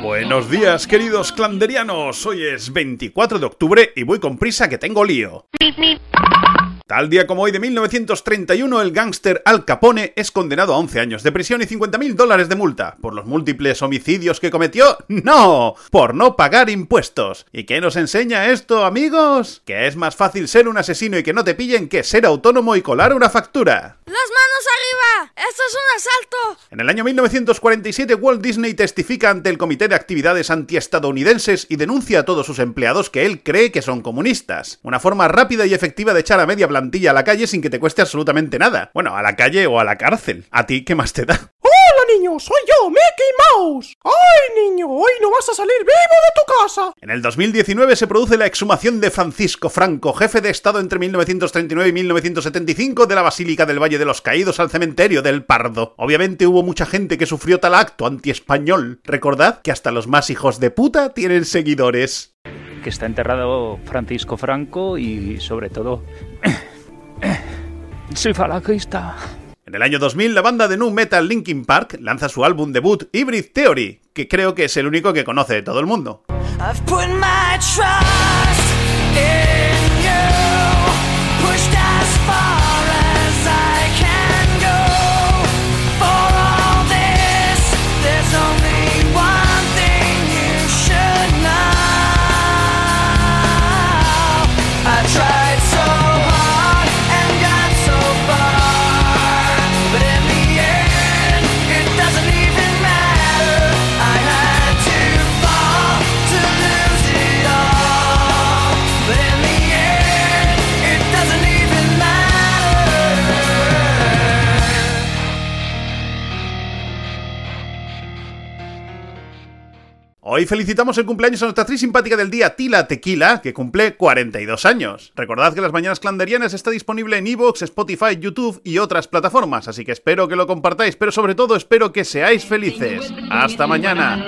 Buenos días, queridos clanderianos. Hoy es 24 de octubre y voy con prisa que tengo lío. Tal día como hoy de 1931, el gángster Al Capone es condenado a 11 años de prisión y 50.000 dólares de multa. ¿Por los múltiples homicidios que cometió? ¡No! Por no pagar impuestos. ¿Y qué nos enseña esto, amigos? Que es más fácil ser un asesino y que no te pillen que ser autónomo y colar una factura. ¡Esto es un asalto! En el año 1947, Walt Disney testifica ante el Comité de Actividades Antiestadounidenses y denuncia a todos sus empleados que él cree que son comunistas. Una forma rápida y efectiva de echar a media plantilla a la calle sin que te cueste absolutamente nada. Bueno, a la calle o a la cárcel. ¿A ti qué más te da? ¡Hola, niño! ¡Soy yo, Mickey ¡Ay, niño! Hoy no vas a salir vivo de tu casa. En el 2019 se produce la exhumación de Francisco Franco, jefe de Estado entre 1939 y 1975 de la Basílica del Valle de los Caídos al cementerio del Pardo. Obviamente hubo mucha gente que sufrió tal acto anti-español. Recordad que hasta los más hijos de puta tienen seguidores. Que está enterrado Francisco Franco y sobre todo... Soy falangista. En el año 2000, la banda de nu metal Linkin Park lanza su álbum debut Hybrid Theory, que creo que es el único que conoce todo el mundo. Hoy felicitamos el cumpleaños a nuestra actriz simpática del día, Tila Tequila, que cumple 42 años. Recordad que Las Mañanas Clanderianas está disponible en Evox, Spotify, YouTube y otras plataformas, así que espero que lo compartáis, pero sobre todo espero que seáis felices. ¡Hasta mañana!